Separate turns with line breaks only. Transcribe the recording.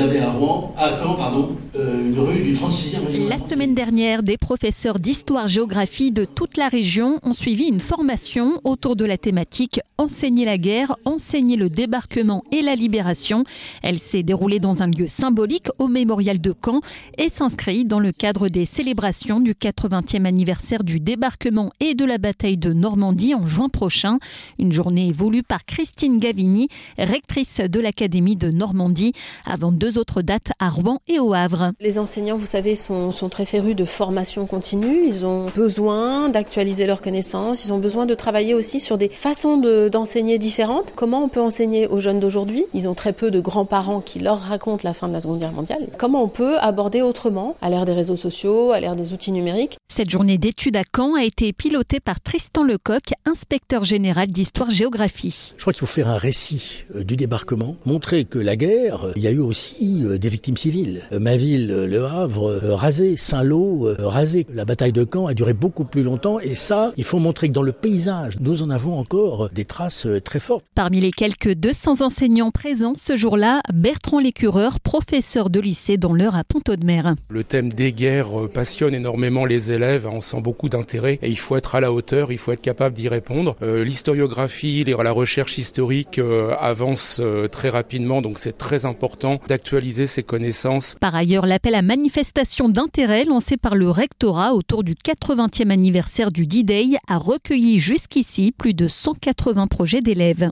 à Caen, euh, une rue du 36e
La semaine dernière, des professeurs d'histoire-géographie de toute la région ont suivi une formation autour de la thématique Enseigner la guerre, enseigner le débarquement et la libération. Elle s'est déroulée dans un lieu symbolique au mémorial de Caen et s'inscrit dans le cadre des célébrations du 80e anniversaire du débarquement et de la bataille de Normandie en juin prochain. Une journée voulue par Christine Gavini, rectrice de l'Académie de Normandie, avant deux autres dates à Rouen et au Havre.
Les enseignants, vous savez, sont, très férus de formation continue. Ils ont besoin d'actualiser leurs connaissances. Ils ont besoin de travailler aussi sur des façons d'enseigner différentes. Comment on peut enseigner aux jeunes d'aujourd'hui? Ils ont très peu de grands-parents qui leur racontent la fin de la Seconde Guerre mondiale. Comment on peut aborder autrement à l'ère des réseaux sociaux, à l'ère des outils numériques?
Cette journée d'études à Caen a été pilotée par Tristan Lecoq, inspecteur général d'histoire-géographie.
Je crois qu'il faut faire un récit euh, du débarquement, montrer que la guerre, il y a eu aussi euh, des victimes civiles. Euh, ma ville, Le Havre, rasée, Saint-Lô, rasée. La bataille de Caen a duré beaucoup plus longtemps et ça, il faut montrer que dans le paysage, nous en avons encore des traces très fortes.
Parmi les quelques 200 enseignants présents ce jour-là, Bertrand Lécureur, professeur de lycée dans l'heure à Pont-Audemer.
Le thème des guerres passionne énormément les élèves, on sent beaucoup d'intérêt et il faut être à la hauteur, il faut être capable d'y répondre. L'historiographie, la recherche historique avance très rapidement, donc c'est très important
Par ailleurs, l'appel à manifestation d'intérêt lancé par le rectorat autour du 80e anniversaire du D-Day a recueilli jusqu'ici plus de 180 projets d'élèves.